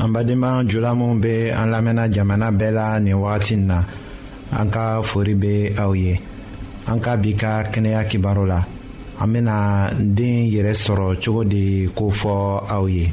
an badenma jula minw be an lamɛnna jamana bɛɛ la nin wagati n na an ka fori be aw ye an ka bi ka kɛnɛya kibaro la an bena den yɛrɛ sɔrɔ cogo de ko fɔ aw ye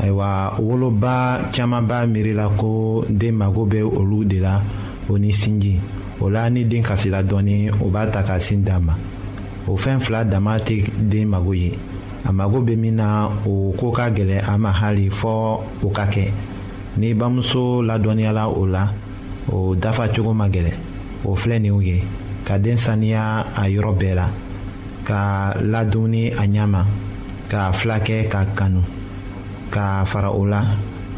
ayiwa woloba caman b'a miiri la ko den mago bɛ olu de la o ni sinji o la ni den kasira dɔɔnin o b'a ta ka sin d'a ma o fɛn fila dama tɛ den mago ye a mago bɛ min na o ko ka gɛlɛn a ma hali fɔ o ka kɛ ni bamuso ladɔnniyala o la o dafa cogo ma gɛlɛn o filɛ ninw ye ka den saniya a yɔrɔ bɛɛ la ka ladumuni a ɲɛ ma k'a fila kɛ ka kanu ka fara o la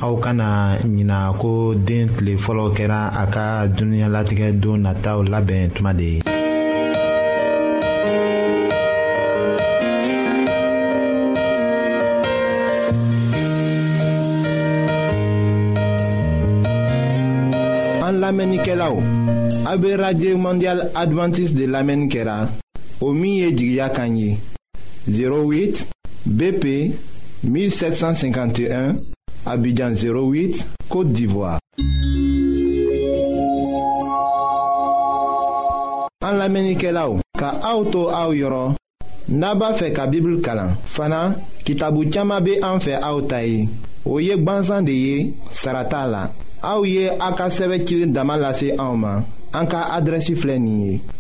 aw kana ɲina ko den tile fɔlɔ kɛra a ka dununyalatigɛ don nataw labɛn tuma de ye an lamɛnnikɛlaw a bɛ radio mondial adventiste de lamɛnni kɛra o min ye jigiya kan ye 08 BP 1751 Abidjan 08 Côte d'Ivoire. An lamenikelaw ka auto au yoro naba fe ka Bible kalan fana kitabu chama be an fe au tayi o ye gbanzan de ye sarata la aw ye a ka sɛbɛ cilen dama lase anw ma an ka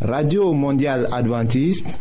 radio mondial adventiste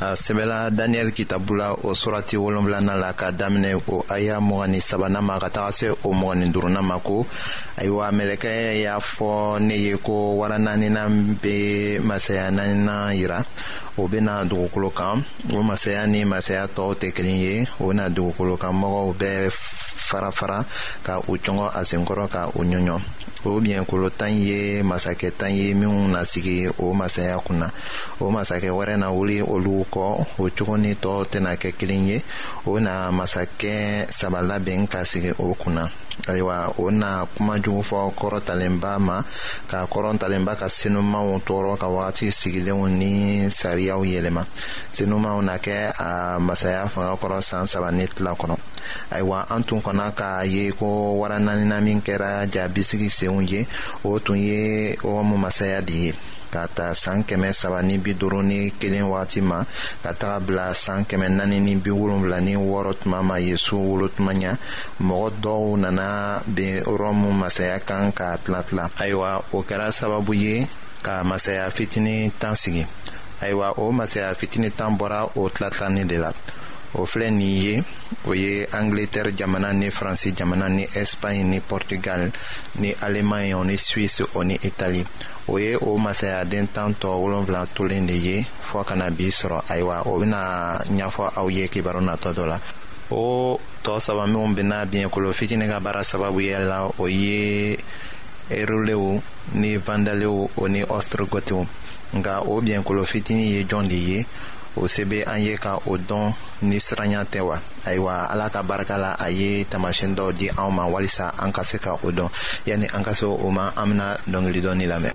a sɛbɛla daniyɛli kitabu la o surati wolonfilana la ka daminɛ o aya mɔgɔn ni sabana ma ka taga se o mɔgɔn ni duruna ma ko ayiwa mɛlɛkɛ y'a fɔ ne ye ko wara naanina be masaya naanina yira o bena dugukolo kan o masaya ni masaya tɔɔw tɛ kelen ye o na dugukolo kan mɔgɔw bɛɛ fara fara ka u cɔngɔ a senkɔrɔ ka u ɲɔɲɔ o biɲɛkolo tan ye masakɛ tan ye minnu na sigi o masaya kun na o masakɛ wɛrɛ na wuli olu kɔ o cogo ni tɔ tɛna kɛ kelen ye o na masakɛ saba labɛn ka sigi o kun na ayiwa o na kuma jugu fɔ kɔrɔtalenba ma ka kɔrɔtalenba ka senumaw tɔɔrɔ ka wagati sigilenw ni sariyaw yɛlɛma senumaw na kɛ a masaya fanga kɔrɔ san saba ni tila kɔnɔ ayiwa an tun kɔnna k'a ye ko wara naanina min kɛra ja bisigi senw ye o tun ye ɔmu masaya de ye ka ta saan kɛmɛ saba ni bi duuru ni kelen wagati ma ka taga bila saan kɛmɛ naani ni bi wolonfila ni wɔɔrɔ tuma ma yesu wolo tuma ɲa mɔgɔ dɔw nana ben rɔmu masaya kan ka tila tila ayiwa o kɛra sababu ye ka masaya fitini tan sigi ayiwa o masaya fitini tan bɔra o tilatilani de la o filɛ nin ye o ye angleterre jamana ni faransi jamana ni espagne ni portugal ni allemagne o ni suisse o ni italie o ye o masayaden tan tɔ wolonfila tolen de ye fɔɔ kana bi sɔrɔ ayiwa o bena ɲafɔ aw ye kibaru natɔ dɔ la o tɔɔ saba minw bena biɲɛkolo fitini ka baara sababuya la o ye erulew ni vandalew o ni ɔstrogɔtiw nka o biɲɛkolo fitini ye jɔn de ye o se bɛ an ye ka o dɔn ni siranya tɛ wa ayiwa ala ka barika la a ye tamasiyɛn dɔw di anw ma walisa an ka se ka o dɔn yanni an ka se o ma an bɛna dɔnkili dɔɔni lamɛn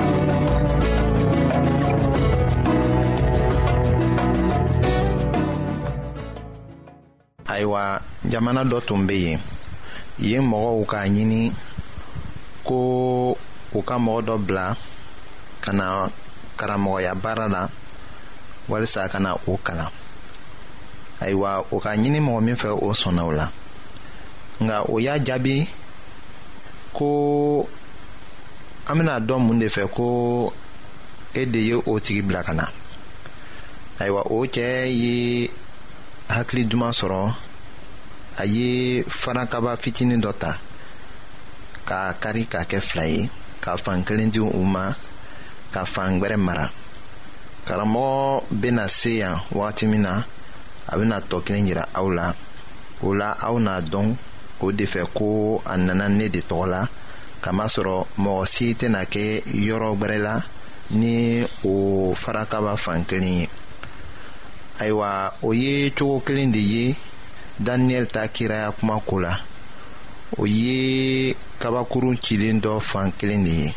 ayiwa jamana dɔ tun bɛ yen yen mɔgɔw k'a ɲini ko u ka mɔgɔ dɔ bila ka na karamɔgɔya baara la walisa ka na o kalan ayiwa o ka ɲini mɔgɔ min fɛ o sɔnna o la nka o y'a jaabi ko an bɛna dɔn mun de fɛ ko e de ye o tigi bila ka na ayiwa o cɛ ye hakili duman sɔrɔ a ye farankaba fitinin dɔ ta k'a kari k'a kɛ fila ye ka fan kelen di u ma ka fan gbɛrɛ mara karamɔgɔ bɛna se yan wagati min na a bɛna tɔ kelen jira aw la o la aw n'a dɔn o de fɛ ko a nana ne de tɔgɔ la kamasɔrɔ mɔgɔ si tɛna kɛ yɔrɔ wɛrɛ la ni o farakaba fan kelen ye ayiwa o ye cogo kelen de ye daniyɛli ta kiraya kuma ko la o ye kabakurun cilen dɔ fan kelen de ye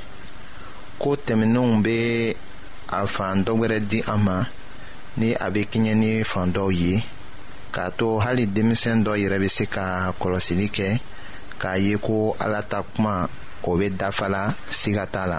ko tɛmɛnenw bɛ a fan dɔ wɛrɛ di an ma ni a bɛ kɛɲɛ ni fan dɔw ye k'a to hali denmisɛn dɔ yɛrɛ bɛ se ka kɔlɔsili kɛ k'a ye ko ala ta kuma o bɛ dafa la siga t'a la.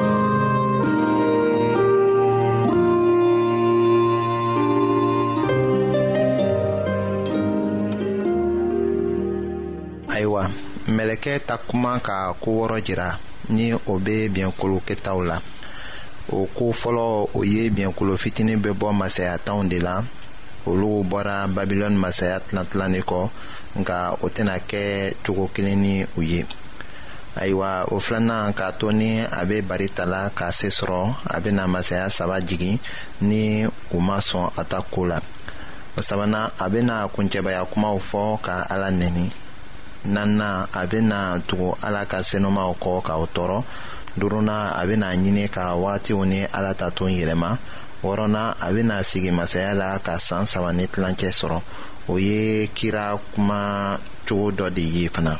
ayiwa mɛlɛkɛ ta kuma ka ko wɔrɔ jira ni o bɛ biɲɛkolo kɛtaw la o ko fɔlɔ o ye biɲɛkolo fitinin bɛ bɔ masaya tanw de la olu bɔra babilɔni masaya tilantilan de kɔ nka o tɛna kɛ cogo kelen ni u ye ayiwa o filanan k'a to ni a bɛ bari tala k'a se sɔrɔ a bɛna masaya saba jigin ni u ma sɔn a ta ko la o sabanan a bɛna kuncɛbaya kumaw fɔ ka ala nɛni naaninan a bɛna tugu ala ka senɔmaw kɔ k'aw tɔɔrɔ duurunan a bɛna ɲini ka wagatiw ni ala ta ton yɛlɛma wɔɔrɔnan a bɛna sigi masaya la ka san saba ni tilancɛ sɔrɔ o ye kira kuma cogo dɔ de ye fana